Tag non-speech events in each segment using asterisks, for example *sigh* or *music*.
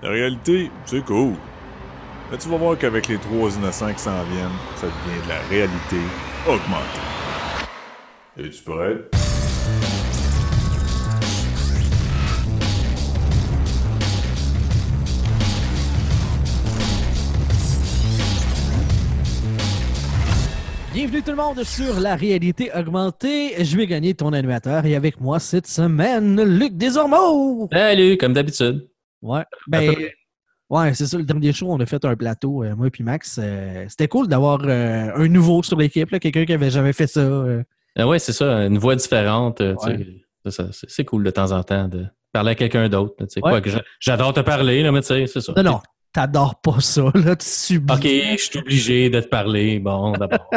La réalité, c'est cool. Mais tu vas voir qu'avec les trois innocents qui s'en viennent, ça devient de la réalité augmentée. Es-tu prêt? Bienvenue tout le monde sur la réalité augmentée. Je vais gagner ton animateur et avec moi cette semaine, Luc Desormeaux. Salut, comme d'habitude. Ouais, ben, ouais, c'est ça. Le dernier show, on a fait un plateau, euh, moi et puis Max. euh, C'était cool d'avoir euh, un nouveau sur l'équipe, quelqu'un qui avait jamais fait ça. ouais, c'est ça, une voix différente. Ouais. c'est cool de temps en temps de parler à quelqu'un d'autre. Ouais. J'adore te parler, là, mais tu sais, c'est ça. Non, non, t'adores pas ça, là, tu subis. OK, je suis obligé de te parler. Bon, d'abord.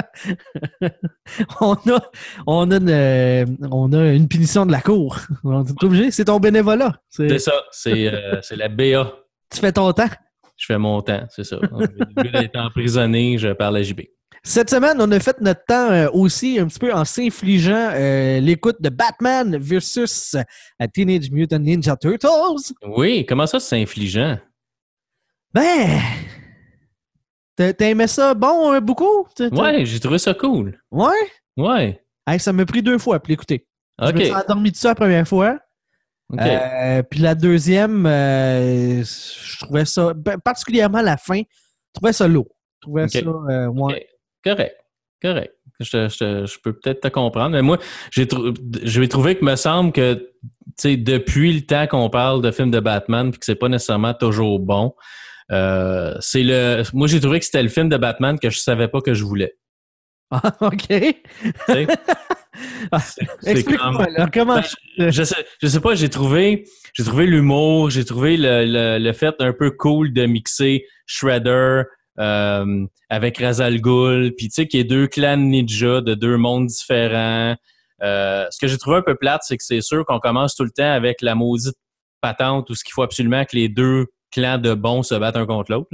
*laughs* on, a, on, a une, on a une punition de la cour. On est obligé, c'est ton bénévolat. C'est- ça, c'est euh, la BA. Tu fais ton temps. Je fais mon temps, c'est ça. Au lieu d'être emprisonné, je parle à JB. Cette semaine, on a fait notre temps euh, aussi un petit peu en s'infligeant euh, l'écoute de Batman versus Teenage Mutant Ninja Turtles. Oui, comment ça, c'est infligeant? Ben, t'as aimé ça bon euh, beaucoup? T'as- t'as- Ouais, j'ai trouvé ça cool. Ouais? Ouais. Hey, ça m'a pris deux fois pour l'écouter. Je me suis endormi de ça la première fois. Euh, puis la deuxième, euh, je trouvais ça, ben, particulièrement la fin, je trouvais ça lourd. Je trouvais ça, euh, ouais. Correct. Correct. Je, peux peut-être te comprendre, mais moi, j'ai trou- j'ai trouvé que me semble que tu sais, depuis le temps qu'on parle de films de Batman, puis que c'est pas nécessairement toujours bon, euh, c'est le. Moi, j'ai trouvé que c'était le film de Batman que je savais pas que je voulais. Ah, *laughs* OK. *laughs* Ah, Explique-moi, comment... Ben, je sais, je sais pas, j'ai trouvé, j'ai trouvé l'humour, j'ai trouvé le, le, le fait un peu cool de mixer Shredder euh, avec Razal Ghul, puis tu sais qu'il y a deux clans ninja de deux mondes différents. Euh, ce que j'ai trouvé un peu plate, c'est que c'est sûr qu'on commence tout le temps avec la maudite patente où ce qu'il faut absolument que les deux clans de bons se battent un contre l'autre.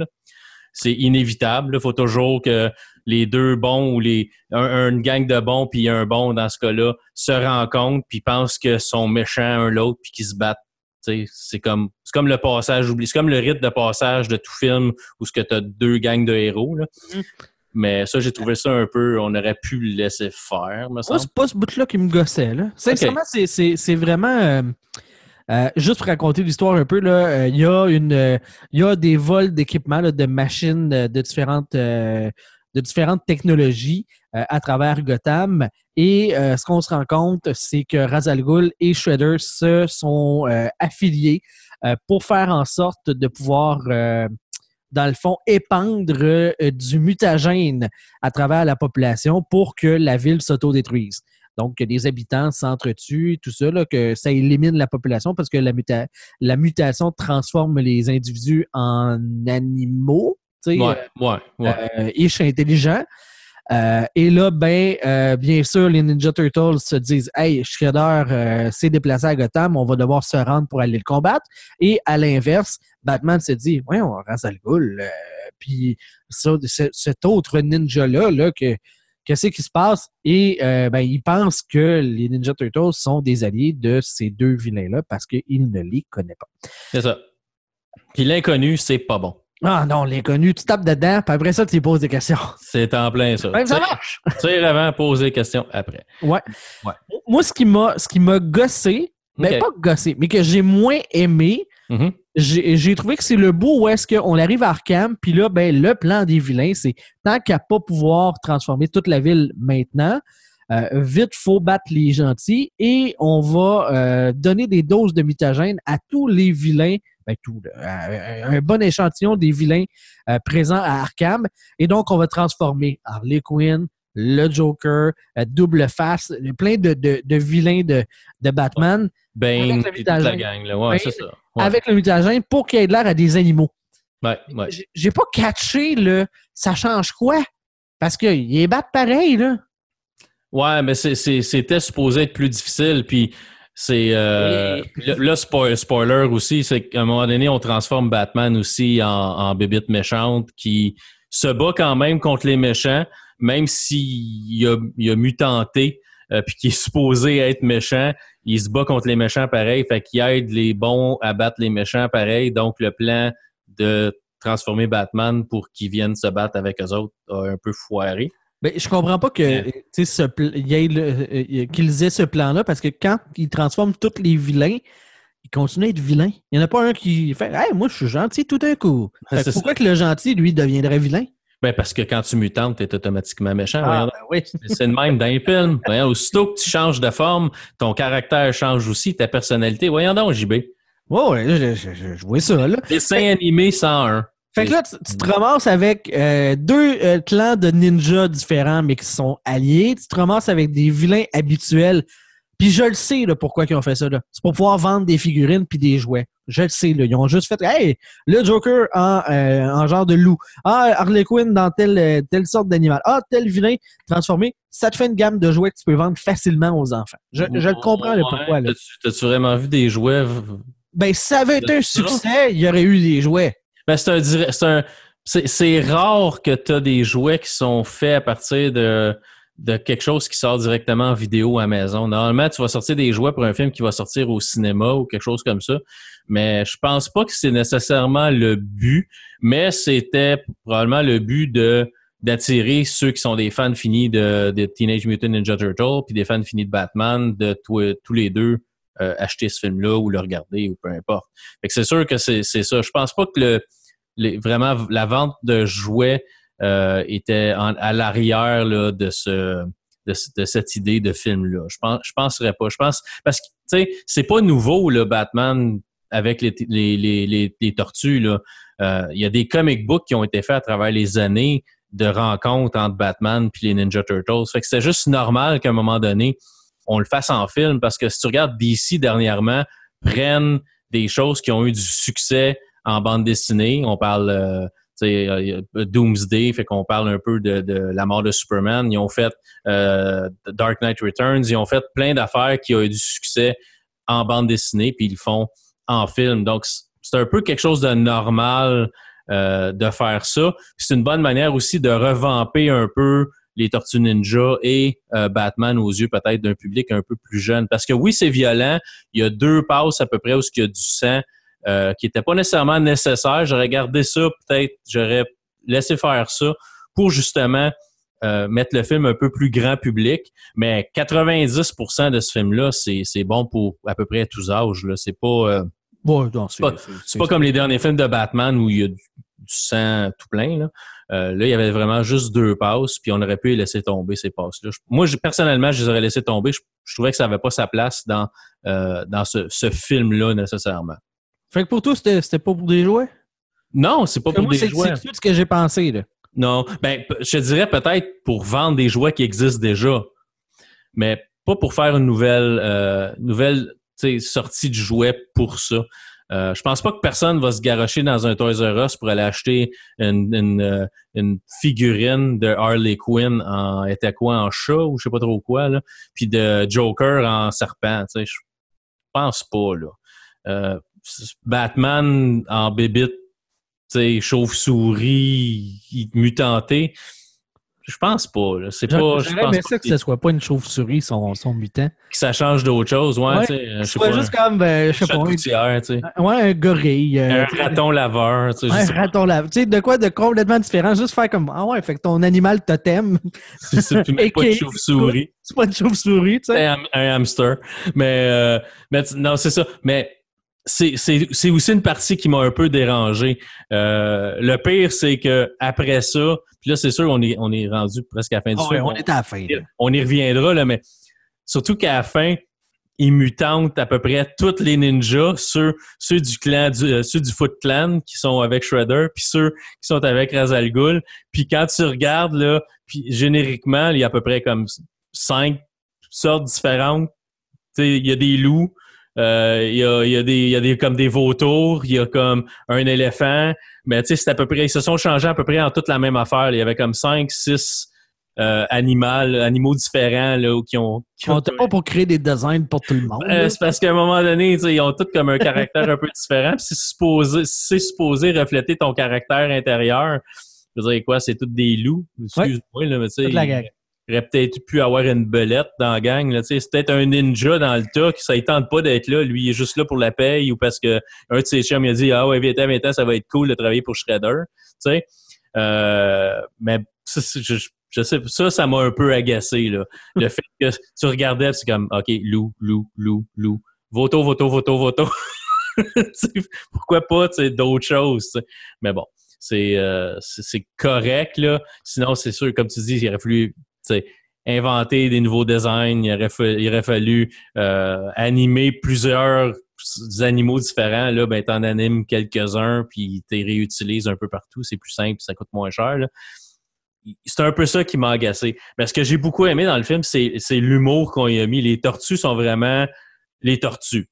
C'est inévitable. Il faut toujours que les deux bons ou les un, une gang de bons puis un bon dans ce cas-là se rencontrent puis pensent que sont méchants un l'autre puis qu'ils se battent. C'est comme c'est comme le passage c'est comme le rite de passage de tout film où ce que tu as deux gangs de héros. Là. Mhm. Mais ça, j'ai trouvé ça un peu, on aurait pu le laisser faire, me Moi, semble. c'est pas ce bout-là qui me gossait. Là. Sincèrement, c'est vraiment. euh, euh, juste pour raconter l'histoire un peu, euh, il y, a une, euh, il y a des vols d'équipements, de machines de différentes, technologies à travers Gotham. Et ce qu'on se rend compte, c'est que Razal Ghul et Shredder se sont affiliés pour faire en sorte de pouvoir, dans le fond, épandre du mutagène à travers la population pour que la ville s'autodétruise. Donc, que les habitants s'entretuent, tout ça, là, que ça élimine la population parce que la, muta- la mutation transforme les individus en animaux, tu sais, Ouais, ouais, ouais. euh, ish intelligents. Euh, et là, ben, euh, bien sûr, les Ninja Turtles se disent Hey, Shredder euh, s'est déplacé à Gotham, on va devoir se rendre pour aller le combattre. Et à l'inverse, Batman se dit Voyons, on rase le. Euh, puis cet autre ninja-là, là, que qu'est-ce qui se passe? Et euh, ben, il pense que les Ninja Turtles sont des alliés de ces deux vilains-là parce qu'il ne les connaît pas. C'est ça. Puis l'inconnu, c'est pas bon. Ah non, l'inconnu, tu tapes dedans, puis après ça, tu lui poses des questions. C'est en plein ça. Ben, ça marche! Tire avant, poser des questions après. Ouais. Ouais. Moi, ce qui m'a, ce qui m'a gossé, mais Ok. pas gossé, mais que j'ai moins aimé, Mhm. j'ai, j'ai trouvé que c'est le bout où est-ce qu'on arrive à Arkham, puis là, ben, le plan des vilains, c'est tant qu'à pas pouvoir transformer toute la ville maintenant, euh, vite, faut battre les gentils et on va euh, donner des doses de mutagène à tous les vilains, ben, tout, un bon échantillon des vilains euh, présents à Arkham. Et donc, on va transformer Harley Quinn, le Joker, euh, Double Face, plein de, de, de vilains de, de Batman Bane, Avec le toute la gang. Là. Ouais, Bane, c'est ça. Ouais. avec le mutagène pour qu'il ait de l'air à des animaux. Ouais, ouais. J'ai- pas catché, là, ça change quoi? Parce qu'il est bat pareil, là. Ouais, mais c'était supposé être plus difficile. Puis c'est. Euh, Et- spo- spoiler aussi, c'est qu'à un moment donné, on transforme Batman aussi en, en bébite méchante qui se bat quand même contre les méchants, même s'il a, il a mutanté. puis qui est supposé être méchant, il se bat contre les méchants pareil, fait qu'il aide les bons à battre les méchants pareil. Donc le plan de transformer Batman pour qu'ils viennent se battre avec eux autres a un peu foiré. Ben, je comprends pas que qu'ils aient ce plan-là parce que quand ils transforment tous les vilains, ils continuent à être vilains. Il n'y en a pas un qui fait Hey, moi je suis gentil tout d'un coup. *laughs* pourquoi que le gentil, lui, deviendrait vilain? Ben parce que quand tu mutantes, tu es automatiquement méchant. Ah, ben oui. C'est le même dans les films. *laughs* aussitôt que tu changes de forme, ton caractère change aussi, ta personnalité. Voyons donc, JB. Ouais, je, je, vois ça. Là. Dessin animé 101. Fait que là, tu, te ramasses avec euh, deux euh, clans de ninjas différents, mais qui sont alliés. Tu te ramasses avec des vilains habituels. Puis je le sais là, pourquoi ils ont fait ça. C'est pour pouvoir vendre des figurines puis des jouets. Je le sais. Là. Ils ont juste fait Hey, le Joker en, euh, en genre de loup. Ah, Harley Quinn dans telle, telle sorte d'animal. Ah, tel vilain transformé. Ça te fait une gamme de jouets que tu peux vendre facilement aux enfants. Je, je le comprends le pourquoi. T'as-tu vraiment vu des jouets? Ben, si ça avait été un succès, il y aurait eu des jouets. Ben, c'est un, c'est rare que tu as des jouets qui sont faits à partir de, de quelque chose qui sort directement en vidéo à maison. Normalement, tu vas sortir des jouets pour un film qui va sortir au cinéma ou quelque chose comme ça. Mais je pense pas que c'est nécessairement le but, mais c'était probablement le but de d'attirer ceux qui sont des fans finis de, de, Teenage Mutant Ninja Turtle puis des fans finis de Batman de tous les deux euh, acheter ce film-là ou le regarder ou peu importe. c'est sûr que c'est ça. Je pense pas que le vraiment la vente de jouets euh, était à l'arrière de ce de, cette idée de film là. Je pense je penserais pas. Je pense parce que tu sais c'est pas nouveau le Batman avec les les, les, tortues là. Euh, il y a des comic books qui ont été faits à travers les années de rencontres entre Batman puis les Ninja Turtles. Fait que c'est juste normal qu'à un moment donné on le fasse en film parce que si tu regardes DC dernièrement prennent des choses qui ont eu du succès en bande dessinée. On parle euh, euh, Doomsday, fait qu'on parle un peu de, la mort de Superman. Ils ont fait euh, Dark Knight Returns. Ils ont fait plein d'affaires qui ont eu du succès en bande dessinée, puis ils le font en film. Donc, c'est un peu quelque chose de normal de faire ça. C'est une bonne manière aussi de revamper un peu les Tortues Ninja et Batman aux yeux peut-être d'un public un peu plus jeune. Parce que oui, c'est violent. Il y a deux passes à peu près où il y a du sang. Euh, qui n'était pas nécessairement nécessaire. J'aurais gardé ça, peut-être, j'aurais laissé faire ça pour justement euh, mettre le film un peu plus grand public. Mais 90% de ce film-là, c'est bon pour à peu près tous âges. C'est pas, euh, c'est pas, comme les derniers films de Batman où il y a du, sang tout plein. Là. là, il y avait vraiment juste deux passes, puis on aurait pu laisser tomber ces passes-là. Moi, personnellement, je les aurais laissés tomber. Je, trouvais que ça n'avait pas sa place dans, dans ce film-là nécessairement. Fait que pour toi, c'était pas pour des jouets? Non, c'est pas pour des jouets. C'est tout ce que j'ai pensé, là. Non, ben, je dirais peut-être pour vendre des jouets qui existent déjà, mais pas pour faire une nouvelle, euh, nouvelle sortie de jouets pour ça. Euh, je pense pas que personne va se garocher dans un Toys R Us pour aller acheter une, une, euh, une figurine de Harley Quinn en était quoi en chat ou je sais pas trop quoi là, puis de Joker en serpent. Je pense pas là. Euh, Batman en bébite, chauve-souris, mutanté. Je pense pas. C'est pas. J'aurais aimé ça que ce soit pas une chauve-souris, son, son mutant. Que ça change d'autre chose, ouais. ouais c'est juste comme, ben, je sais pas. ouais, un gorille. Euh, un raton laveur, tu sais. un raton laveur. Tu sais, de quoi de complètement différent. Juste faire comme, ah ouais, fait que ton animal totem. *laughs* C'est pas de *laughs* chauve-souris. C'est pas de chauve-souris, tu sais. Un, un hamster. Mais, euh, mais non, c'est ça. Mais c'est aussi une partie qui m'a un peu dérangé. Euh, le pire, c'est que après ça, puis là, c'est sûr, on est, on est rendu presque à la fin du ah film. on, est à la fin. On y reviendra, là, mais surtout qu'à la fin, ils mutantent à peu près tous les ninjas, ceux, ceux du clan, du, euh, ceux du Foot Clan qui sont avec Shredder, puis ceux qui sont avec Razal Ghul. Puis quand tu regardes, là, puis génériquement, il y a à peu près comme cinq sortes différentes. Il y a des loups, euh, il y, a, y, a des, y a des comme des vautours, il y a comme un éléphant, mais tu sais, c'est à peu près, ils se sont changés à peu près en toute la même affaire. Il y avait comme cinq, six euh, animaux, animaux différents là, qui ont. Qui ont pas pour créer des designs pour tout le monde. Euh, c'est parce qu'à un moment donné, ils ont tous comme un caractère un peu différent. c'est supposé, c'est supposé refléter ton caractère intérieur. Je veux dire quoi, c'est tous des loups. Excuse-moi, là, mais tu sais. Il aurait peut-être pu avoir une belette dans la gang. Là, c'est peut-être un ninja dans le tas qui ça tente pas d'être là. Lui, il est juste là pour la paye ou parce que un de ses chums il a dit Ah ouais, viens, viens, ça va être cool de travailler pour Shredder. Euh, mais je, je sais, ça, ça m'a un peu agacé. Là. Le fait que tu regardais, c'est comme OK, loup, loup, loup, loup. Voto, voto, voto, voto. *laughs* pourquoi pas d'autres choses? Mais bon, euh, c'est correct. Là. Sinon, c'est sûr, comme tu dis, il aurait fallu inventer des nouveaux designs, il aurait, fallu, il aurait fallu euh, animer plusieurs animaux différents. Là, ben, t'en animes quelques-uns, puis tu les réutilises un peu partout. C'est plus simple, ça coûte moins cher. C'est un peu ça qui m'a agacé. Mais ce que j'ai beaucoup aimé dans le film, c'est l'humour qu'on y a mis. Les tortues sont vraiment les tortues.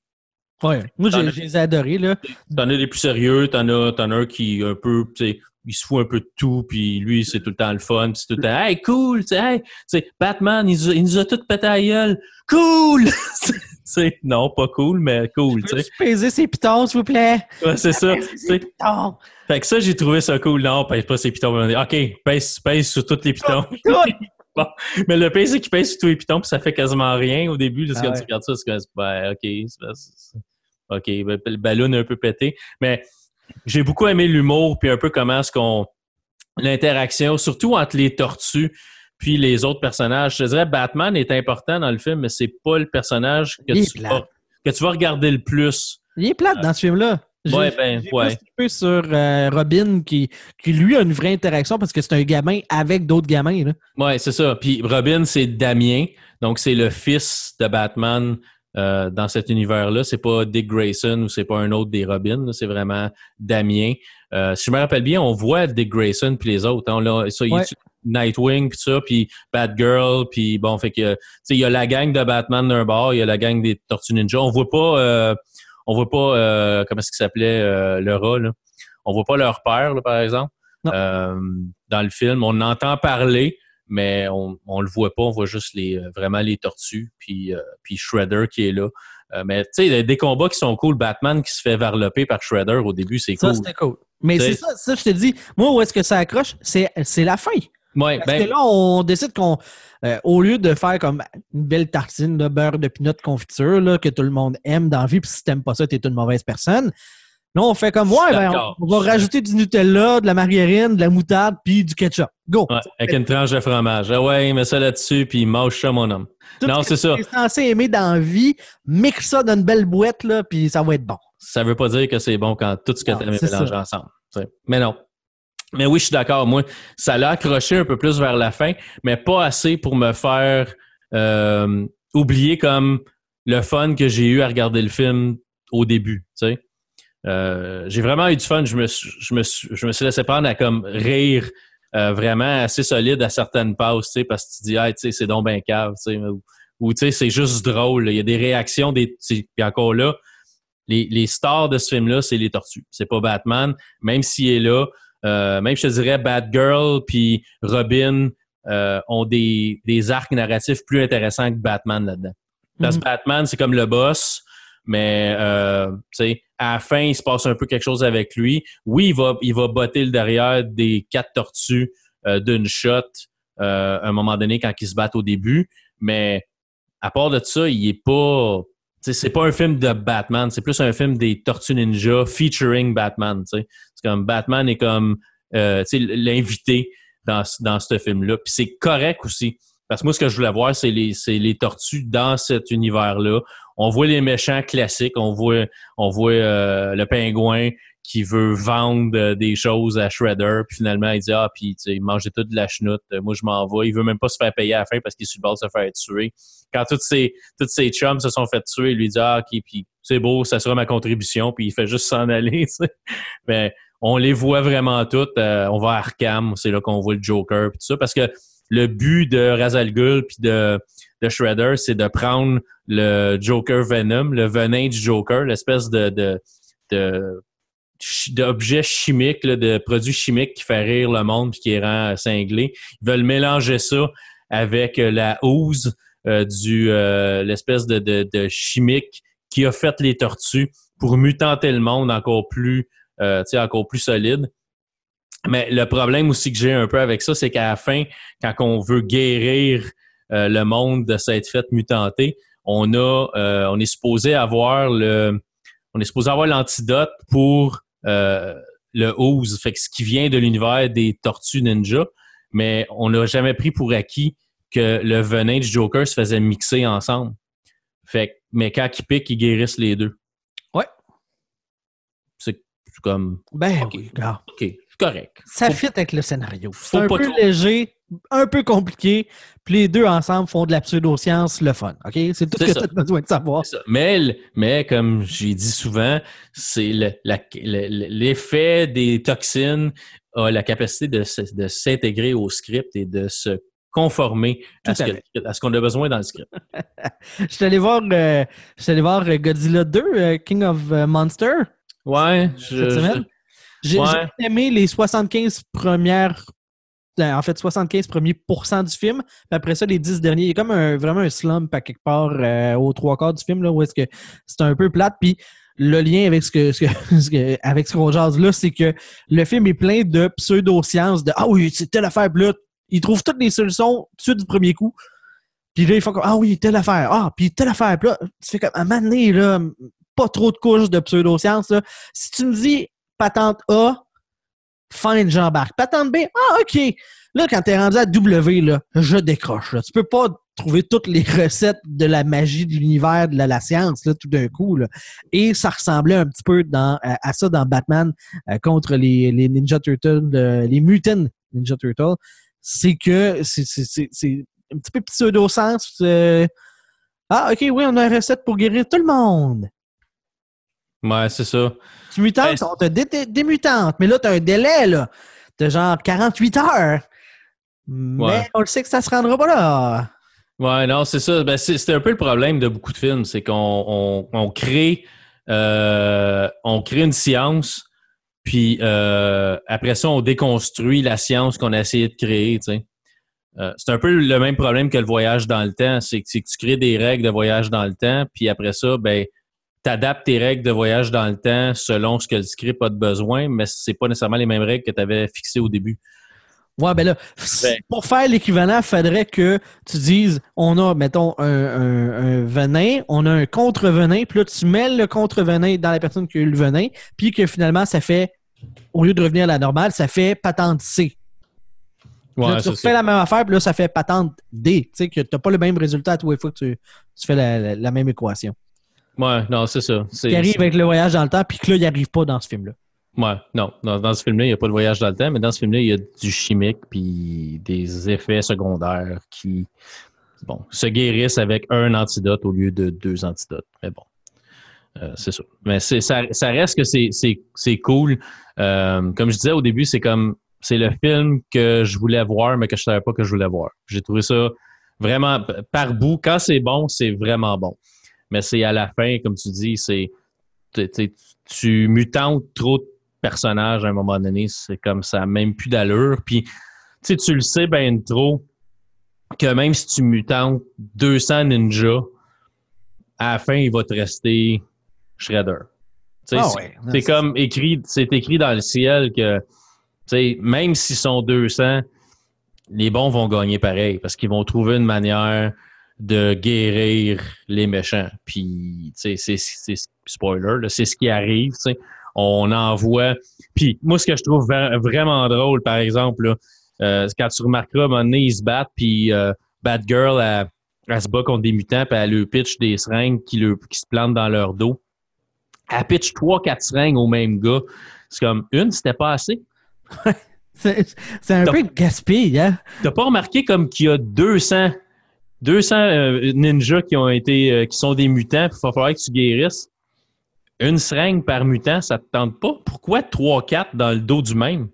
Ouais. Moi, je les ai adorés, là. T'en as des plus sérieux, t'en as, en as un qui un peu, tu il se fout un peu de tout, puis lui, c'est tout le temps le fun, c'est tout le temps, hey, cool, tu sais, hey, Batman, il, il, nous a tout pété à gueule. Cool! *laughs* non, pas cool, mais cool, tu sais. Peser ses pitons, s'il vous plaît? Ouais, c'est ça. Fait que ça, j'ai trouvé ça cool. Non, pèse pas ses pitons. OK, pèse, pèse sur tous les pitons. *laughs* bon. Mais le pire, c'est qu'il pèse sur tous les pitons, puis ça fait quasiment rien au début. Là, ah quand tu regardes ça, c'est comme, ben, OK, OK, ben, le ballon est un peu pété. Mais j'ai beaucoup aimé l'humour, puis un peu comment est-ce qu'on. L'interaction, surtout entre les tortues puis les autres personnages. Je dirais Batman est important dans le film, mais c'est pas le personnage que, tu vas, que tu vas regarder le plus. Il est plate dans ce film-là. Ouais, ben, ouais. un peu sur euh, Robin qui, qui, lui, a une vraie interaction parce que c'est un gamin avec d'autres gamins. Là. Ouais, c'est ça. Puis Robin, c'est Damien. Donc, c'est le fils de Batman euh, dans cet univers-là. C'est pas Dick Grayson ou c'est pas un autre des Robins. C'est vraiment Damien. Euh, si je me rappelle bien, on voit Dick Grayson puis les autres. Hein, ça, Nightwing puis ça, puis Batgirl, puis bon, fait que, tu sais, il y a la gang de Batman d'un bord, il y a la gang des Tortues Ninja. On voit pas, euh, on voit pas, euh, comment est-ce qu'il s'appelait euh, le rat, là. On voit pas leur père, là, par exemple, dans le film. On entend parler, mais on, on le voit pas, on voit juste les, vraiment les tortues, puis, puis Shredder qui est là. mais tu sais, des combats qui sont cool. Batman qui se fait varloper par Shredder au début, c'est cool. Ça, c'était cool. Mais c'est ça, ça, je te dis, moi, où est-ce que ça accroche? C'est la fin. Ouais, Parce ben que là, on décide qu'on, euh, au lieu de faire comme une belle tartine de beurre de pinot confiture là, que tout le monde aime dans la vie, puis si t'aimes pas ça, t'es une mauvaise personne. Là, on fait comme, ouais, ben, on, va rajouter du Nutella, de la margarine, de la moutarde, puis du ketchup. Go! avec une tranche de fromage. Ah ouais, mets ça là-dessus, puis mange ça, mon homme. non, c'est ça. Tu censé aimer dans la vie, mixe ça dans une belle boîte, là, puis ça va être bon. Ça veut pas dire que c'est bon quand tout ce que tu est mélangé ensemble. Mais non, mais oui, je suis d'accord. Moi, ça l'a accroché un peu plus vers la fin, mais pas assez pour me faire euh, oublier comme le fun que j'ai eu à regarder le film au début. Euh, j'ai vraiment eu du fun. Je me, je, me, je me suis laissé prendre à comme rire euh, vraiment assez solide à certaines passes, parce que tu dis, ah, c'est donc ben cave, ou, c'est juste drôle. Il y a des réactions, des, puis encore là, les, les stars de ce film-là, c'est les tortues. C'est pas Batman, même s'il est là. Euh, même, je te dirais, Batgirl puis Robin ont des, des, arcs narratifs plus intéressants que Batman là-dedans. Parce que mhm. Batman, c'est comme le boss, mais euh, à la fin, il se passe un peu quelque chose avec lui. Oui, il va, il va botter le derrière des quatre tortues euh, d'une shot à un moment donné quand ils se battent au début, mais à part de ça, il est pas c'est pas un film de Batman, c'est plus un film des Tortues Ninja featuring Batman. C'est comme Batman est comme euh, l'invité dans, dans ce film-là. Puis c'est correct aussi. Parce que moi, ce que je voulais voir, c'est les, les tortues dans cet univers-là. On voit les méchants classiques, on voit, on voit euh, le pingouin qui veut vendre euh, des choses à Shredder, puis finalement il dit ah puis tu sais manger toute de la chenoute, moi je m'en vais, il veut même pas se faire payer à la fin parce qu'il est sur le bord de se faire tuer. Quand toutes ses toutes ses chums se sont fait tuer, il lui dit ah ok puis c'est beau, ça sera ma contribution, puis il fait juste s'en aller. *laughs* Tu Mais on les voit vraiment toutes. Euh, on va à Arkham, c'est là qu'on voit le Joker puis tout ça parce que le but de Razal Ghul puis de de Shredder, c'est de prendre le Joker Venom, le venin du Joker, l'espèce de, de, de d'objets chimiques, de produits chimiques qui fait rire le monde et qui rend cinglé. Ils veulent mélanger ça avec euh, la housse euh, du euh, l'espèce de, de, chimique qui a fait les tortues pour mutanter le monde encore plus encore plus solide. Mais le problème aussi que j'ai un peu avec ça, c'est qu'à la fin, quand on veut guérir euh, le monde de cette fête mutantée, on a, euh, on est supposé avoir le, on est supposé avoir l'antidote pour euh, le ooze, fait que ce qui vient de l'univers des Tortues Ninja, mais on n'a jamais pris pour acquis que le venin du Joker se faisait mixer ensemble. Fait mais quand il pique, ils guérissent les deux. Ouais. C'est comme. Ben oui, gars. OK, correct. Ça fit avec le scénario. C'est un peu léger, un peu compliqué, puis les deux ensemble font de la pseudoscience le fun. OK? C'est tout ce que tu as besoin de savoir. Mais, mais comme j'ai dit souvent, c'est l'effet des toxines a la capacité de, s'intégrer au script et de se conformer à ce, qu'on a besoin dans le script. *laughs* je suis allé voir, euh, voir Godzilla 2, euh, King of euh, Monsters. Ouais, j'ai aimé les 75 premières en fait 75 premiers pourcents du film. Puis après ça, les 10 derniers, il y a comme un, vraiment un slump à quelque part euh, aux trois quarts du film, là, où est-ce que c'est un peu plate. Puis le lien avec ce que, *laughs* ce que, avec ce qu'on jase là, c'est que le film est plein de pseudo-sciences, de Ah oui, c'est telle affaire, puis là, ils trouvent toutes les solutions tout de suite du premier coup. Puis là, ils font comme Ah oui, telle affaire, ah, puis telle affaire, puis là, tu fais comme à un moment donné, là, pas trop de couches de pseudo-sciences. Si tu me dis patente A, fine, j'embarque. Patente B, ah, OK. Là, quand t'es rendu à W, là, je décroche. Là. Tu peux pas trouver toutes les recettes de la magie de l'univers, de la, science, là, tout d'un coup. Là. Et ça ressemblait un petit peu dans, à, ça dans Batman euh, contre les, les, Ninja Turtles, les Mutant Ninja Turtles. C'est que c'est un petit peu pseudo-sens. Euh, ah, OK, oui, on a une recette pour guérir tout le monde. Ouais, c'est ça. Tu mutantes, on te démutante. Mais là, tu as un délai, là, de genre 48 heures. Mais on le sait que ça se rendra pas là. Ouais, non, c'est ça. Ben, c'est un peu le problème de beaucoup de films. C'est qu'on on, crée, euh, on crée une science, puis euh, après ça, on déconstruit la science qu'on a essayé de créer. Euh, c'est un peu le même problème que le voyage dans le temps. C'est que, que, tu crées des règles de voyage dans le temps, puis après ça, ben, tu adaptes tes règles de voyage dans le temps selon ce que le script a de besoin, mais c'est pas nécessairement les mêmes règles que tu avais fixées au début. Ouais, ben là, ben. pour faire l'équivalent, il faudrait que tu dises on a, mettons, un, venin, on a un contre-venin, puis là, tu mêles le contre-venin dans la personne qui a eu le venin, puis que finalement, ça fait, au lieu de revenir à la normale, ça fait patente C. Ouais, tu refais la même affaire, puis là, ça fait patente D. Tu sais, que tu n'as pas le même résultat à tous les fois que tu, fais la même équation. Ouais, non, c'est ça. Qui arrive avec le voyage dans le temps, puis que là, il n'y arrive pas dans ce film-là. Ouais, non. Dans, ce film-là, il n'y a pas de voyage dans le temps, mais dans ce film-là, il y a du chimique, puis des effets secondaires qui, bon, se guérissent avec un antidote au lieu de deux antidotes. Mais bon, euh, c'est ça. Mais ça, ça reste que c'est cool. Euh, comme je disais au début, c'est comme, c'est le film que je voulais voir, mais que je ne savais pas que je voulais voir. J'ai trouvé ça vraiment, par bout, quand c'est bon, c'est vraiment bon mais c'est à la fin, comme tu dis, c'est tu mutantes trop de personnages à un moment donné, c'est comme ça, même plus d'allure. Puis tu le sais bien trop que même si tu mutantes 200 ninjas, à la fin, il va te rester Shredder. Ah c'est comme écrit, c'est écrit dans le ciel que même s'ils sont 200, les bons vont gagner pareil parce qu'ils vont trouver une manière de guérir les méchants. Puis, tu sais, c'est spoiler, c'est ce qui arrive. tu sais. On envoie. Puis, moi, ce que je trouve vraiment drôle, par exemple, là, euh, quand tu remarqueras, à un moment donné, ils se battent, puis euh, Batgirl, elle, elle, se bat contre des mutants, puis elle leur pitch des seringues qui, qui se plantent dans leur dos. Elle pitch trois, quatre seringues au même gars. C'est comme, une, c'était pas assez. *laughs* c'est un peu gaspillé, hein? T'as pas remarqué comme qu'il y a 200 200 euh, ninjas qui ont été, euh, qui sont des mutants, il va falloir que tu guérisses. Une seringue par mutant, ça te tente pas? Pourquoi 3-4 dans le dos du même?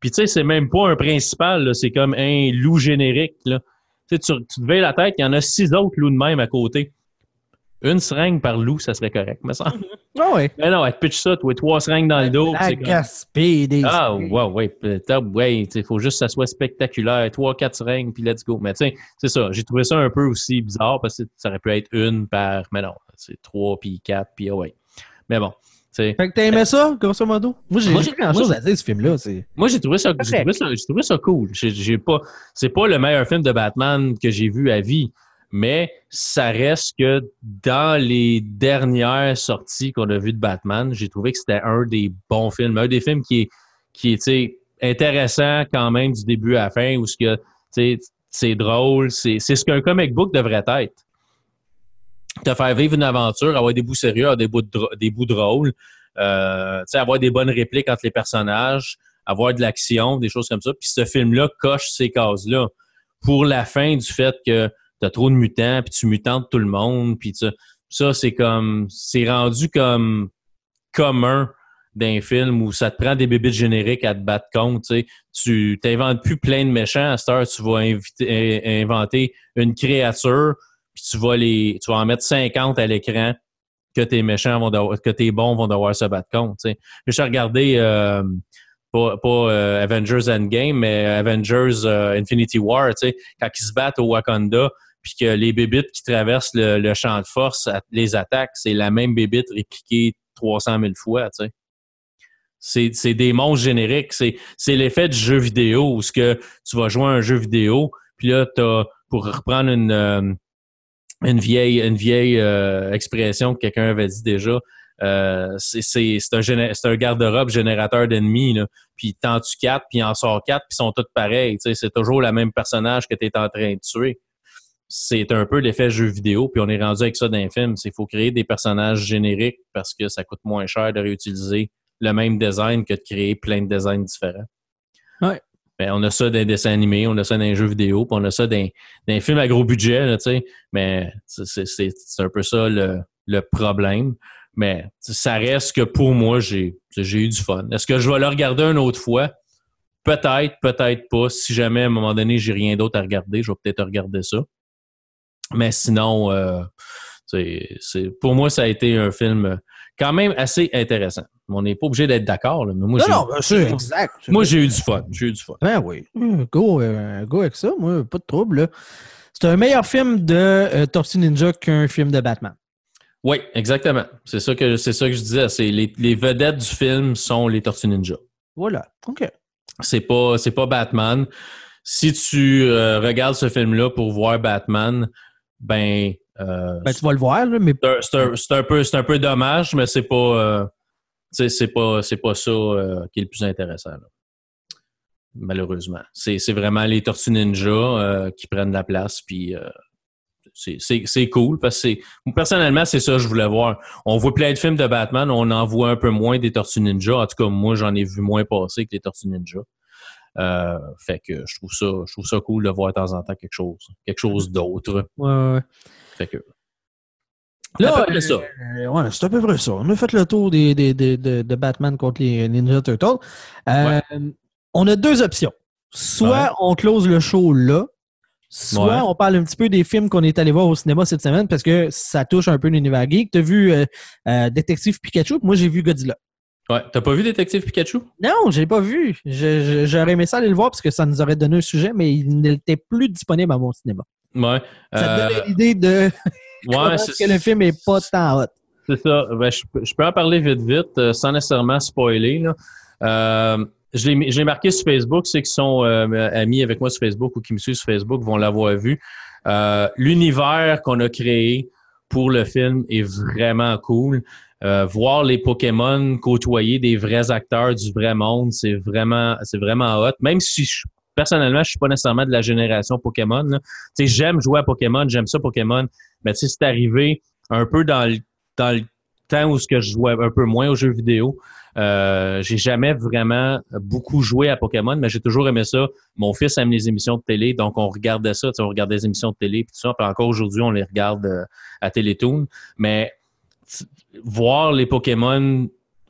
Puis tu sais, c'est même pas un principal, c'est comme un loup générique. Là. Tu, tu te veilles la tête, il y en a six autres loups de même à côté. Une seringue par loup, ça serait correct, me semble. *laughs* Ah oui. Mais non, elle te pitch ça, toi, trois seringues dans le dos. La gaspille des Ah, ouais, ouais. Ouais, il faut juste que ça soit spectaculaire. Trois, quatre seringues, puis let's go. Mais tu sais, c'est ça. J'ai trouvé ça un peu aussi bizarre parce que ça aurait pu être une par. Mais non, c'est trois, puis quatre, puis ah ouais. Mais bon. Fait que t'as aimé ça, grosso modo? Moi, j'ai pas grand chose à dire ce film-là. Moi, j'ai trouvé trouvé ça, trouvé ça cool. J'ai pas, c'est pas le meilleur film de Batman que j'ai vu à vie, mais ça reste que dans les dernières sorties qu'on a vues de Batman, j'ai trouvé que c'était un des bons films, un des films qui est, qui intéressant quand même du début à la fin, où c'est drôle, c'est ce qu'un comic book devrait être te faire vivre une aventure, avoir des bouts sérieux, avoir des bouts, des bouts drôles, euh, avoir des bonnes répliques entre les personnages, avoir de l'action, des choses comme ça. Puis ce film-là coche ces cases-là. Pour la fin du fait que tu as trop de mutants, puis tu mutantes tout le monde, puis ça, c'est comme c'est rendu comme commun d'un film où ça te prend des bébés génériques à te battre contre. Tu n'inventes plus plein de méchants. À cette heure, tu vas inventer une créature puis tu vas les, tu vas en mettre 50 à l'écran que tes méchants vont devoir, que tes bons vont devoir se battre contre. sais. J'ai regardé euh, pas, euh, Avengers Endgame, mais Avengers euh, Infinity War, quand ils se battent au Wakanda, puis que les bébites qui traversent le, champ de force les attaques, c'est la même bébite répliquée 300 000 fois. C'est, c'est des monstres génériques. C'est, l'effet du jeu vidéo où ce que tu vas jouer à un jeu vidéo, puis là, t'as, pour reprendre une, une vieille, une vieille euh, expression que quelqu'un avait dit déjà. Euh, c'est un, un garde-robe générateur d'ennemis. Puis t'en tues quatre, puis en sort quatre, puis ils sont tous pareils. C'est toujours le même personnage que tu es en train de tuer. C'est un peu l'effet jeu vidéo, puis on est rendu avec ça dans les films. Il faut créer des personnages génériques parce que ça coûte moins cher de réutiliser le même design que de créer plein de designs différents. Ouais. Ben, on a ça dans des dessins animés, on a ça dans les jeux vidéo, puis on a ça dans, dans les films à gros budget, là, mais c'est un peu ça le, le, problème. Mais ça reste que pour moi, j'ai eu du fun. Est-ce que je vais le regarder une autre fois? Peut-être, peut-être pas. Si jamais à un moment donné, j'ai rien d'autre à regarder, je vais peut-être regarder ça. Mais sinon, euh, c'est pour moi, ça a été un film quand même assez intéressant. On n'est pas obligé d'être d'accord. Mais moi, non, non, c'est exact. Moi, j'ai eu du fun. J'ai eu du fun. Ben oui. Go, euh, go avec ça. Moi, pas de trouble. C'est un meilleur film de euh, Tortue Ninja qu'un film de Batman. Oui, exactement. C'est ça que c'est ça que je disais. C'est les, les, vedettes du film sont les Tortues Ninja. Voilà. OK. C'est pas c'est pas Batman. Si tu euh, regardes ce film-là pour voir Batman, ben euh, ben, tu vas le voir, mais. C'est un, un, peu, un peu dommage, mais c'est pas. Euh, c'est pas, pas ça qui est le plus intéressant. Malheureusement. C'est vraiment les Tortues Ninja qui prennent la place, puis c'est cool parce que personnellement, c'est ça que je voulais voir. On voit plein de films de Batman, on en voit un peu moins des Tortues Ninja. En tout cas, moi, j'en ai vu moins passer que les Tortues Ninja. fait que je trouve ça, je trouve ça cool de voir de temps en temps quelque chose, quelque chose d'autre. Ouais, ouais. Fait que. Là, ça. Euh, ouais, c'est à peu près ça. On a fait le tour des, des, des de, Batman contre les Ninja Turtles. Euh, on a deux options. Soit on close le show là, soit on parle un petit peu des films qu'on est allé voir au cinéma cette semaine parce que ça touche un peu l'univers geek. T'as vu euh, Détective Pikachu? Moi, j'ai vu Godzilla. Ouais. T'as pas vu Détective Pikachu? Non, je l'ai pas vu. J'aurais aimé ça aller le voir parce que ça nous aurait donné un sujet, mais il n'était plus disponible à mon cinéma. Ouais. Ça te donne euh, l'idée de *laughs* ouais, que le film est pas tant hot. C'est ça. Ben, je, peux en parler vite, vite, euh, sans nécessairement spoiler. Là. Euh, je l'ai marqué sur Facebook. Ceux qui sont amis avec moi sur Facebook ou qui me suivent sur Facebook vont l'avoir vu. L'univers qu'on a créé pour le film est vraiment cool. voir les Pokémon côtoyer des vrais acteurs du vrai monde, c'est vraiment, c'est vraiment hot. Même si personnellement, je suis pas nécessairement de la génération Pokémon. J'aime jouer à Pokémon, j'aime ça Pokémon, mais c'est arrivé un peu dans le, temps où je jouais un peu moins aux jeux vidéo. Euh, j'ai jamais vraiment beaucoup joué à Pokémon, mais j'ai toujours aimé ça. Mon fils aime les émissions de télé, donc on regardait ça, on regardait les émissions de télé, puis tout ça. Puis encore aujourd'hui, on les regarde euh, à Télétoon. Mais voir les Pokémon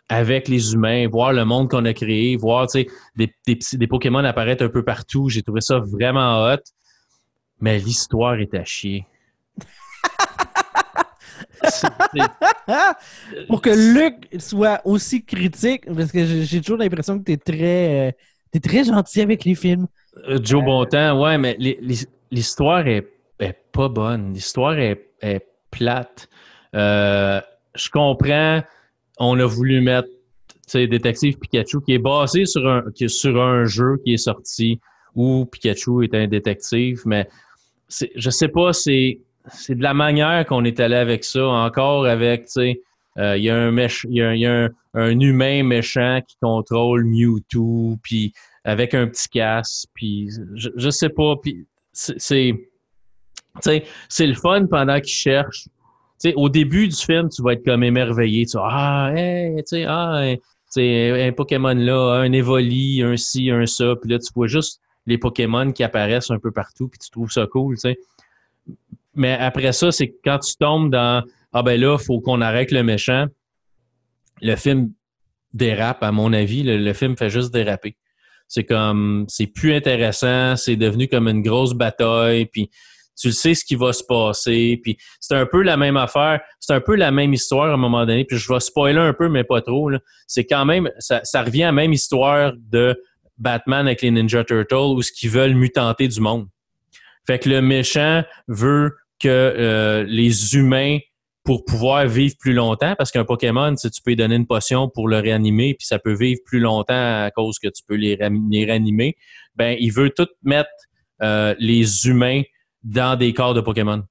avec les humains, voir le monde qu'on a créé, voir des, des, des Pokémon apparaître un peu partout. J'ai trouvé ça vraiment hot. Mais l'histoire est à chier. *laughs* *laughs* Pour que Luc soit aussi critique, parce que j'ai toujours l'impression que tu es très, euh, très gentil avec les films. Euh, Joe euh, Bontemps, ouais, mais l'histoire est, pas bonne. L'histoire est, plate. je comprends on a voulu mettre Détective Pikachu qui est basé sur un, qui est sur un jeu qui est sorti où Pikachu est un détective, mais je sais pas, c'est c'est de la manière qu'on est allé avec ça, encore avec, tu sais, euh, il y a, un, humain méchant qui contrôle Mewtwo, puis avec un petit casse, puis je, je sais pas, puis c'est c'est le fun pendant qu'il cherche. au début du film, tu vas être comme émerveillé. Tu vas, ah, hey, tu ah, un Pokémon là, un Evoli, un ci, un ça. Puis là, tu vois juste les Pokémon qui apparaissent un peu partout, puis tu trouves ça cool, tu sais. Mais après ça, c'est quand tu tombes dans Ah ben là, il faut qu'on arrête le méchant. Le film dérape, à mon avis. Le, film fait juste déraper. C'est comme c'est plus intéressant, c'est devenu comme une grosse bataille, puis tu sais ce qui va se passer, puis c'est un peu la même affaire, c'est un peu la même histoire à un moment donné, puis je vais spoiler un peu, mais pas trop. C'est quand même, ça, ça revient à la même histoire de Batman avec les Ninja Turtles où ce qu'ils veulent mutanter du monde. Fait que le méchant veut que euh, les humains, pour pouvoir vivre plus longtemps, parce qu'un Pokémon, tu peux lui donner une potion pour le réanimer, puis ça peut vivre plus longtemps à cause que tu peux les, réanimer, ben il veut tout mettre euh, les humains dans des corps de Pokémon.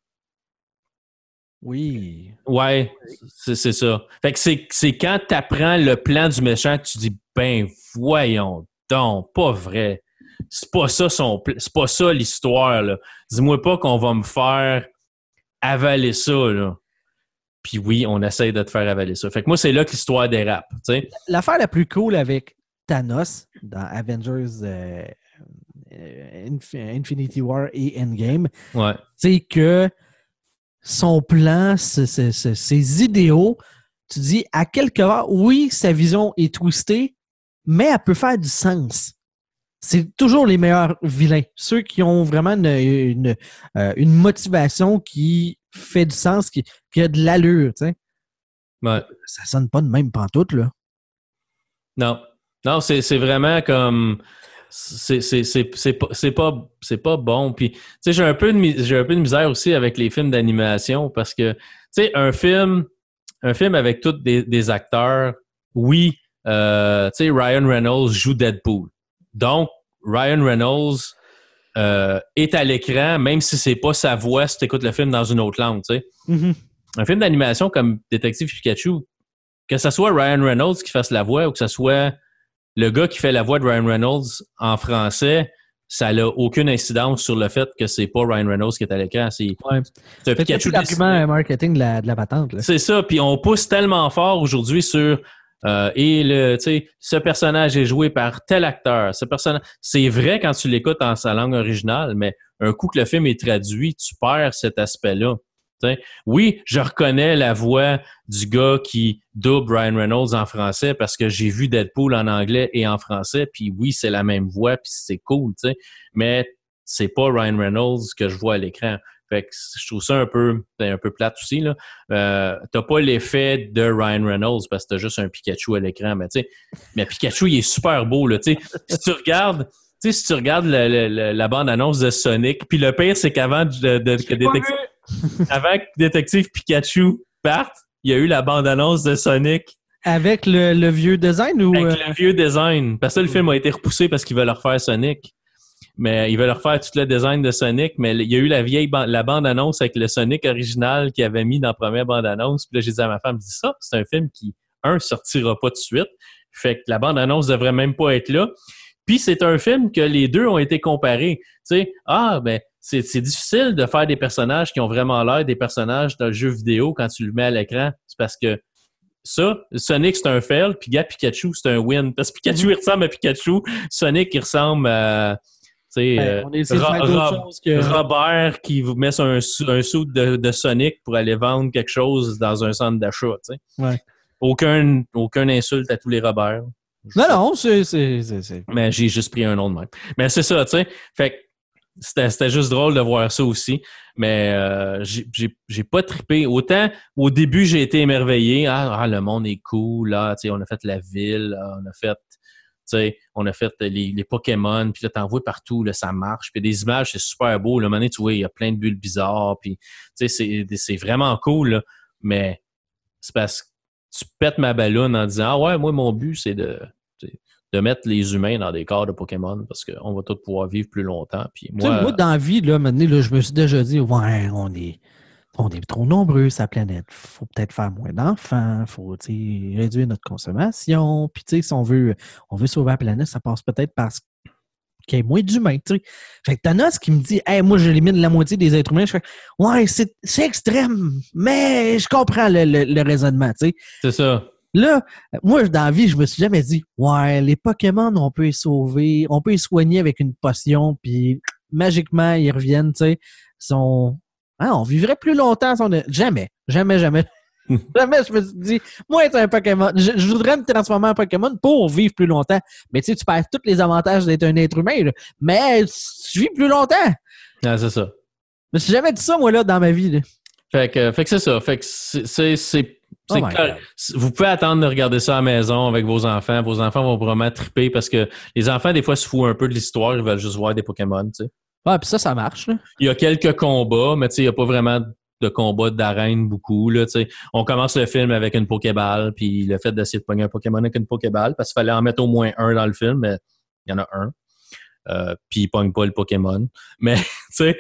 Oui. Ouais, c'est ça. Fait que c'est quand tu apprends le plan du méchant que tu dis, ben voyons donc, pas vrai. C'est pas ça son c'est pas ça l'histoire. Dis-moi pas qu'on va me faire avaler ça là. Puis oui, on essaye de te faire avaler ça. Fait que moi c'est là que l'histoire dérape, L'affaire la plus cool avec Thanos dans Avengers euh, euh, Infinity War et Endgame, c'est que son plan, ses idéaux, tu dis à quelque part, oui, sa vision est twistée, mais elle peut faire du sens. C'est toujours les meilleurs vilains. Ceux qui ont vraiment une, euh, motivation qui fait du sens, qui, a de l'allure, tu sais. Ouais. Ça sonne pas de même pantoute, là. Non. Non, c'est vraiment comme c'est pas c'est pas bon puis tu sais j'ai un peu de j'ai un peu de misère aussi avec les films d'animation parce que tu sais un film un film avec tous des acteurs oui euh, tu sais, Ryan Reynolds joue Deadpool. Donc, Ryan Reynolds euh, est à l'écran, même si c'est pas sa voix si tu écoutes le film dans une autre langue, tu sais. Mm-hmm. Un film d'animation comme Détective Pikachu, que ce soit Ryan Reynolds qui fasse la voix ou que ce soit le gars qui fait la voix de Ryan Reynolds en français, ça n'a aucune incidence sur le fait que c'est pas Ryan Reynolds qui est à l'écran. C'est ouais. un Pikachu. l'argument marketing de la, de la patente. C'est ça. Puis on pousse tellement fort aujourd'hui sur euh, et le, ce personnage est joué par tel acteur. Ce personnage, c'est vrai quand tu l'écoutes en sa langue originale, mais un coup que le film est traduit, tu perds cet aspect-là. Oui, je reconnais la voix du gars qui double Ryan Reynolds en français parce que j'ai vu Deadpool en anglais et en français, puis oui, c'est la même voix, puis c'est cool, sais. mais c'est pas Ryan Reynolds que je vois à l'écran. Fait que je trouve ça un peu, un peu plate aussi. Là. Euh, t'as pas l'effet de Ryan Reynolds parce que t'as juste un Pikachu à l'écran. Mais, mais Pikachu, il est super beau. Là, si tu regardes. si tu regardes la, bande-annonce de Sonic, puis le pire, c'est qu'avant de, que Détective, *laughs* avant que Détective Pikachu parte, il y a eu la bande-annonce de Sonic. Avec le, vieux design ou. Avec euh? le vieux design. Parce que le film a été repoussé parce qu'il veulent refaire Sonic mais ils veulent refaire tout le design de Sonic, mais il y a eu la vieille la bande-annonce avec le Sonic original qu'il avait mis dans la première bande-annonce. Puis là, j'ai dit à ma femme, dis ça, c'est un film qui, un, sortira pas tout de suite. Fait que la bande-annonce devrait même pas être là. Puis c'est un film que les deux ont été comparés. Tu sais, ah, ben, c'est difficile de faire des personnages qui ont vraiment l'air des personnages d'un jeu vidéo quand tu le mets à l'écran. C'est parce que ça, Sonic, c'est un fail, puis Gap Pikachu, c'est un win. Parce que Pikachu, il ressemble à Pikachu. Sonic, il ressemble à ben, euh, Robert qui vous met un, un sou de, Sonic pour aller vendre quelque chose dans un centre d'achat. Aucun, aucun insulte à tous les Robert. Non, non, c'est. Mais j'ai juste pris un nom de même. Mais c'est ça, tu sais. Fait c'était juste drôle de voir ça aussi. Mais euh, j'ai pas trippé. Autant au début, j'ai été émerveillé. Ah, ah, le monde est cool. Là, on a fait la ville, on a fait on a fait les, Pokémon, puis là, t'en vois partout, là, ça marche. Puis des images, c'est super beau. Le moment tu vois, il y a plein de bulles bizarres, puis c'est vraiment cool, mais c'est parce tu pètes ma ballonne en disant Ah ouais, moi, mon but, c'est de, de mettre les humains dans des corps de Pokémon parce qu'on va tous pouvoir vivre plus longtemps. Puis moi, moi, dans la vie, là, maintenant, là, je me suis déjà dit Ouais, on est. On est trop nombreux sur la planète. faut peut-être faire moins d'enfants. faut réduire notre consommation. Puis, si on veut, on veut sauver la planète, ça passe peut-être parce qu'il y a moins d'humains. Fait que Thanos qui me dit Hey, moi, j'élimine la moitié des êtres humains. Je fais Ouais, c'est extrême, mais je comprends le, le raisonnement. C'est ça. Là, moi, dans la vie, je me suis jamais dit, ouais, les Pokémon, on peut les sauver, on peut les soigner avec une potion, puis magiquement, ils reviennent, tu sais. Sont... Ah, on vivrait plus longtemps. Si on Jamais, jamais, jamais. *laughs* jamais, je me suis dit, moi, être un Pokémon, je, voudrais me transformer en Pokémon pour vivre plus longtemps. Mais tu sais, tu perds tous les avantages d'être un être humain, mais tu vis plus longtemps. Ah, c'est ça. Je me suis jamais dit ça, moi, là, dans ma vie. Fait que, fait que c'est ça. Fait que c'est Oh vous pouvez attendre de regarder ça à la maison avec vos enfants. Vos enfants vont vraiment triper parce que les enfants, des fois, se foutent un peu de l'histoire. Ils veulent juste voir des Pokémon, tu sais. Ouais, puis ça, ça marche. Il y a quelques combats, mais tu sais, il n'y a pas vraiment de combat d'arène beaucoup. Là, sais. on commence le film avec une Pokéball, puis le fait d'essayer de pogner un Pokémon avec une Pokéball, parce qu'il fallait en mettre au moins un dans le film, mais il y en a un. Euh, puis il pogne pas le Pokémon. *laughs* Mais, tu sais,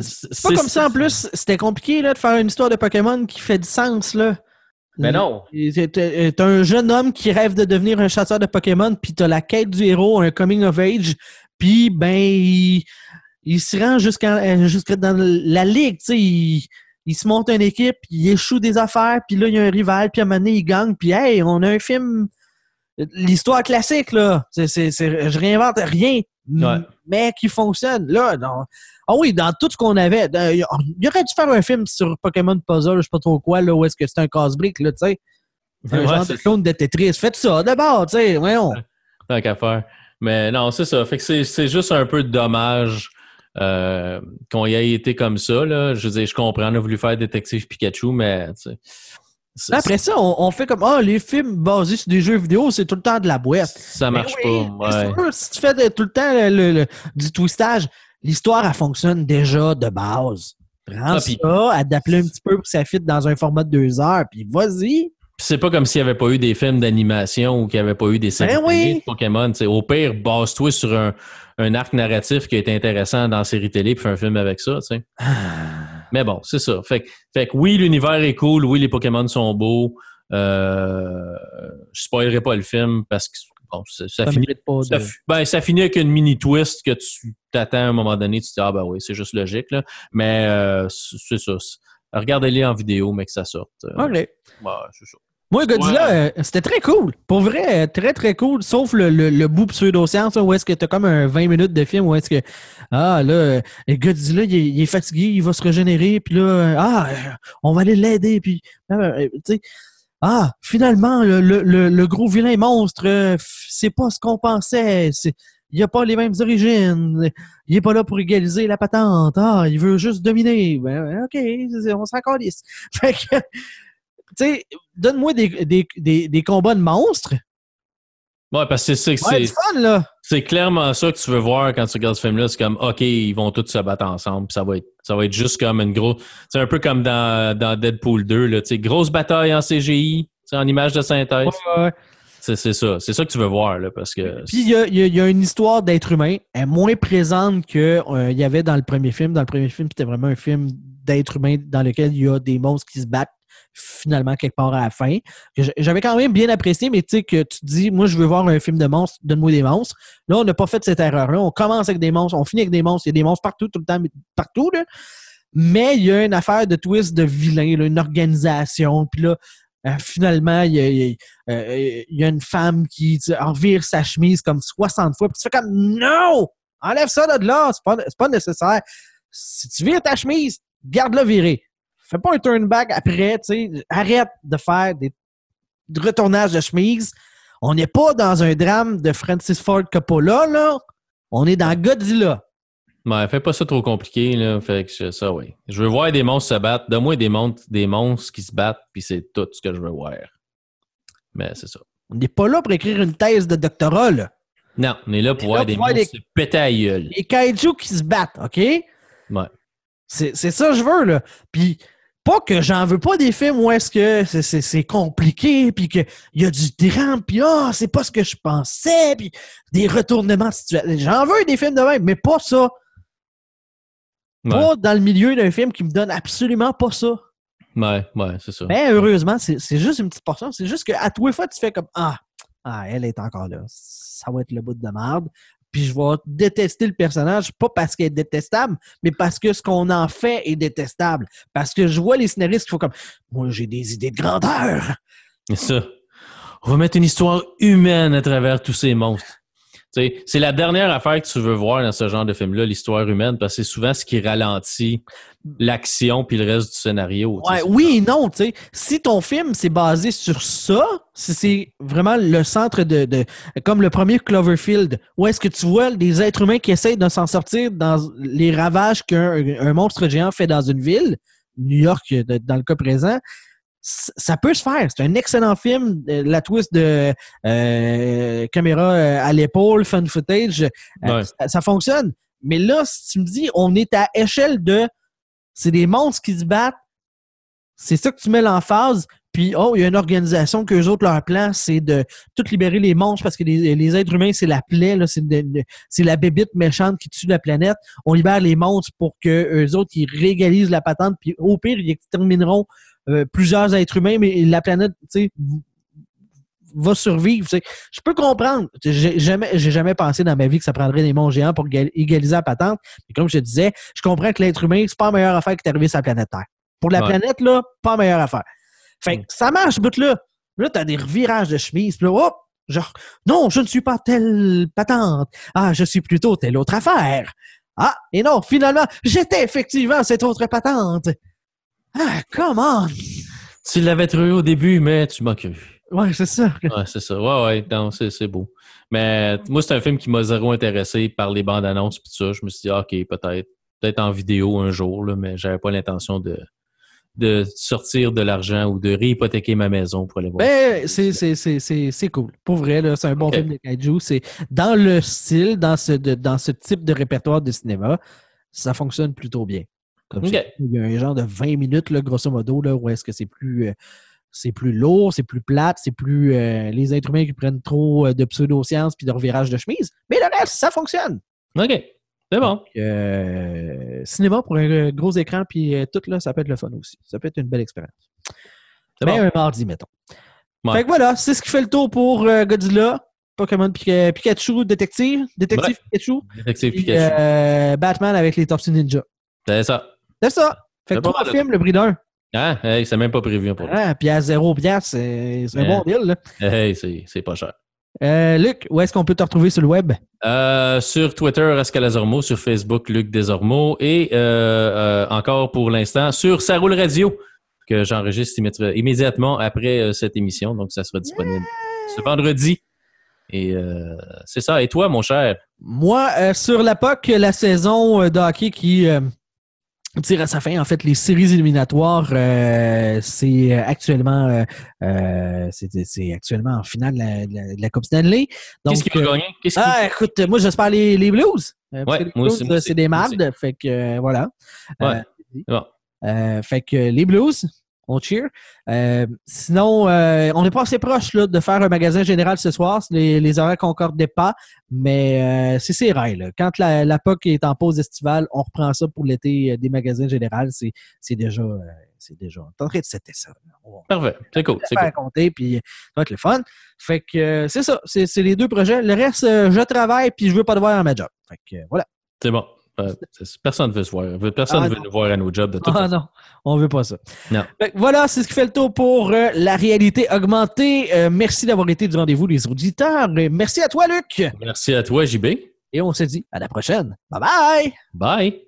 c'est pas comme ça en plus. C'était compliqué là, de faire une histoire de Pokémon qui fait du sens. Là. Mais non. T'es un jeune homme qui rêve de devenir un chasseur de Pokémon, puis t'as la quête du héros, un coming of age, puis ben il, se rend jusqu'à dans la ligue, tu sais, il, se monte une équipe, il échoue des affaires, puis là il y a un rival, puis à un moment donné il gagne, puis hey, on a un film, l'histoire classique là, c'est, je réinvente rien, mais qui fonctionne. Là, non. Ah oui, dans tout ce qu'on avait, il aurait dû faire un film sur Pokémon Puzzle, je sais pas trop quoi, là, où est-ce que c'est un casse-brique, là, tu sais. Un genre de clone de Tetris. Faites ça d'abord, tu sais, voyons. Tant qu'à faire. Mais non, c'est ça. Fait que c'est juste un peu dommage euh, qu'on y ait été comme ça. Là. Je veux dire, je comprends, on a voulu faire Détective Pikachu, mais après ça, on, fait comme Ah, les films basés sur des jeux vidéo, c'est tout le temps de la boîte. Ça marche pas. Ouais. si tu fais tout le temps du twistage, l'histoire, elle fonctionne déjà de base. Prends ah, ça, adapte un petit peu pour que ça fitte dans un format de deux heures, puis vas-y. C'est pas comme s'il n'y avait pas eu des films d'animation ou qu'il n'y avait pas eu des séries ben de Pokémon. au pire, base-toi sur un, arc narratif qui est intéressant dans la série télé puis fais un film avec ça. Ah. Mais bon, c'est ça. Fait, fait que oui, l'univers est cool, oui, les Pokémon sont beaux. Euh, je spoilerai pas le film parce que ça, finit, ben, ça, finit avec une mini twist que tu t'attends à un moment donné, tu te dis Ah ben oui, c'est juste logique. Là. Mais euh, c'est ça. Regardez-les en vidéo, mais que ça sorte. Euh, OK. c'est ça. Moi, Godzilla, euh, c'était très cool. Pour vrai, très, très cool. Sauf le, le, le bout pseudo-science, où est-ce que tu as comme un 20 minutes de film, où est-ce que, ah, là, Godzilla, il est, il est, fatigué, il va se régénérer, puis là, ah, on va aller l'aider, puis, tu sais, ah, finalement, le, le, le, gros vilain monstre, euh, c'est pas ce qu'on pensait. Il a pas les mêmes origines. Il est pas là pour égaliser la patente. Ah, il veut juste dominer. Ben, OK, on s'en calisse. *laughs* Fait que, tu sais, donne-moi des, des, des, des, combats de monstres. Ouais, parce que c'est c'est clairement ça que tu veux voir quand tu regardes ce film-là. C'est comme, OK, ils vont tous se battre ensemble. ça va être, ça va être juste comme une grosse. C'est un peu comme dans, dans Deadpool 2, là, grosse bataille en CGI, en image de synthèse. Ouais, C'est ça. C'est ça que tu veux voir, là, parce que. Puis il y a, y a, une histoire d'être humain. Elle est moins présente qu'il euh, y avait dans le premier film. Dans le premier film, c'était vraiment un film d'être humain dans lequel il y a des monstres qui se battent finalement quelque part à la fin. J'avais quand même bien apprécié, mais tu sais que tu dis, moi je veux voir un film de monstres, donne-moi des monstres. Là, on n'a pas fait cette erreur-là. On commence avec des monstres, on finit avec des monstres. Il y a des monstres partout, tout le temps, partout. Là. Mais il y a une affaire de twist de vilain, une organisation. Puis là, euh, finalement, il y, a, euh, il y, a, une femme qui revire sa chemise comme 60 fois. Puis tu fais comme Non! Enlève ça de là, c'est pas, pas nécessaire. Si tu vires ta chemise, garde-la virée. Fais pas un turn back après, tu sais. Arrête de faire des retournages de chemise. On n'est pas dans un drame de Francis Ford Coppola, là. On est dans Godzilla. Ouais, fais pas ça trop compliqué, là. Fait que ça, oui. Je veux voir des monstres se battre. Donne-moi des monstres, des monstres qui se battent, puis c'est tout ce que je veux voir. Mais c'est ça. On n'est pas là pour écrire une thèse de doctorat, là. Non, on est là pour voir des monstres se péter à gueule. Les kaiju qui se battent, OK? Ouais. C'est ça que je veux, là. Puis pas que j'en veux pas des films où est-ce que c'est compliqué, puis qu'il y a du drame, puis ah, c'est pas ce que je pensais, puis des retournements de situation. J'en veux des films de même, mais pas ça. Pas dans le milieu d'un film qui me donne absolument pas ça. Ouais, ouais, c'est ça. Mais heureusement, c'est juste une petite portion. C'est juste qu'à tous les fois, tu fais comme Ah, ah, elle est encore là. Ça va être le bout de merde puis je vais détester le personnage, pas parce qu'elle est détestable, mais parce que ce qu'on en fait est détestable. Parce que je vois les scénaristes qui font comme Moi, j'ai des idées de grandeur. C'est ça. On va mettre une histoire humaine à travers tous ces monstres. C'est la dernière affaire que tu veux voir dans ce genre de film-là, l'histoire humaine, parce que c'est souvent ce qui ralentit l'action puis le reste du scénario. oui et non. Si ton film c'est basé sur ça, si c'est vraiment le centre de, comme le premier Cloverfield, où est-ce que tu vois des êtres humains qui essayent de s'en sortir dans les ravages qu'un monstre géant fait dans une ville, New York dans le cas présent, ça peut se faire. C'est un excellent film. Euh, la twist de euh, caméra euh, à l'épaule, fun footage, ça, fonctionne. Mais là, si tu me dis, on est à échelle de. C'est des monstres qui se battent. C'est ça que tu mets l'emphase. Puis, oh, il y a une organisation que les autres, leur plan, c'est de tout libérer les monstres parce que les, êtres humains, c'est la plaie, c'est la bébite méchante qui tue la planète. On libère les monstres pour que eux autres, ils régalisent la patente. Puis, au pire, ils extermineront euh, plusieurs êtres humains, mais la planète, tu sais, va survivre. Je peux comprendre. J'ai jamais, j'ai jamais pensé dans ma vie que ça prendrait des monts géants pour égaliser la patente. Mais comme je te disais, je comprends que l'être humain, c'est pas la meilleure affaire qui est arrivée sur la planète Terre. Pour la planète, là, pas la meilleure affaire. Fait que ça marche, but là. Là, t'as des revirages de chemise. Puis là, hop, genre, non, je ne suis pas telle patente. Ah, je suis plutôt telle autre affaire. Ah, et non, finalement, j'étais effectivement cette autre patente. Ah, comment? Tu l'avais trouvé au début, mais tu m'as cru. Ouais, c'est ça. Ouais, c'est ça. Ouais, ouais, non, c'est beau. Mais moi, c'est un film qui m'a zéro intéressé par les bandes annonces et tout ça. Je me suis dit, ah, OK, peut-être. Peut-être en vidéo un jour, là, mais j'avais pas l'intention de, de sortir de l'argent ou de réhypothéquer ma maison pour aller voir. Ben, c'est cool. Pour vrai, c'est un bon film de kaiju. C'est dans le style, dans ce, dans ce type de répertoire de cinéma, ça fonctionne plutôt bien. Il y a un genre de 20 minutes, là, grosso modo, là, où est-ce que c'est plus, euh, c'est plus lourd, c'est plus plate, c'est plus euh, les êtres humains qui prennent trop euh, de pseudosciences puis de revirage de chemise. Mais le reste, ça fonctionne. OK. C'est bon. cinéma pour un gros écran, puis tout, là, ça peut être le fun aussi. Ça peut être une belle expérience. C'est bon. un mardi, mettons. Fait que voilà, c'est ce qui fait le tour pour Godzilla. Pokémon Pikachu, Détective, Détective Pikachu. Détective Pikachu. Batman avec les Tortues Ninja. C'est ça. C'est ça. Fait que trois films, le prix d'un. Ah, hey, c'est même pas prévu pour Ah, puis à zéro piastre, c'est un bon deal. Là. Hey, c'est pas cher. Euh, Luc, où est-ce qu'on peut te retrouver sur le web? Euh, sur Twitter, Escalazormo, sur Facebook, Luc Desormeaux, et euh, encore pour l'instant sur Ça roule radio, que j'enregistre immédiatement après cette émission. Donc, ça sera disponible ce vendredi. Et c'est ça. Et toi, mon cher? Moi, sur la POC, la saison de hockey qui tire à sa fin. En fait, les séries éliminatoires, euh, c'est actuellement euh, euh c'est actuellement en finale de la, Coupe Stanley. Qu'est-ce qui va gagner? ah, écoute, moi j'espère les, les Blues. Ouais, les Blues, c'est des mardes. Fait que voilà. Ouais. fait que les Blues, on cheer. Euh, sinon, euh, on n'est pas assez proche là, de faire un magasin général ce soir. Les, les horaires concordent pas, mais euh, c'est c'est Là. Quand la, la, POC est en pause estivale, on reprend ça pour l'été des magasins généraux. C'est déjà, c'est déjà en train de c'était ça. Parfait, c'est cool. C'est cool. compter, puis ça va être le fun. Fait que c'est ça, c'est les deux projets. Le reste, je travaille, puis je veux pas devoir à ma job. Fait que voilà. C'est bon. Euh, personne ne veut se voir. Personne ne ah, veut nous voir à nos jobs de tout Ah non, on ne veut pas ça. Voilà, c'est ce qui fait le tour pour euh, la réalité augmentée. Euh, merci d'avoir été du rendez-vous, les auditeurs. merci à toi, Luc. Merci à toi, JB. Et on se dit à la prochaine. Bye bye. Bye.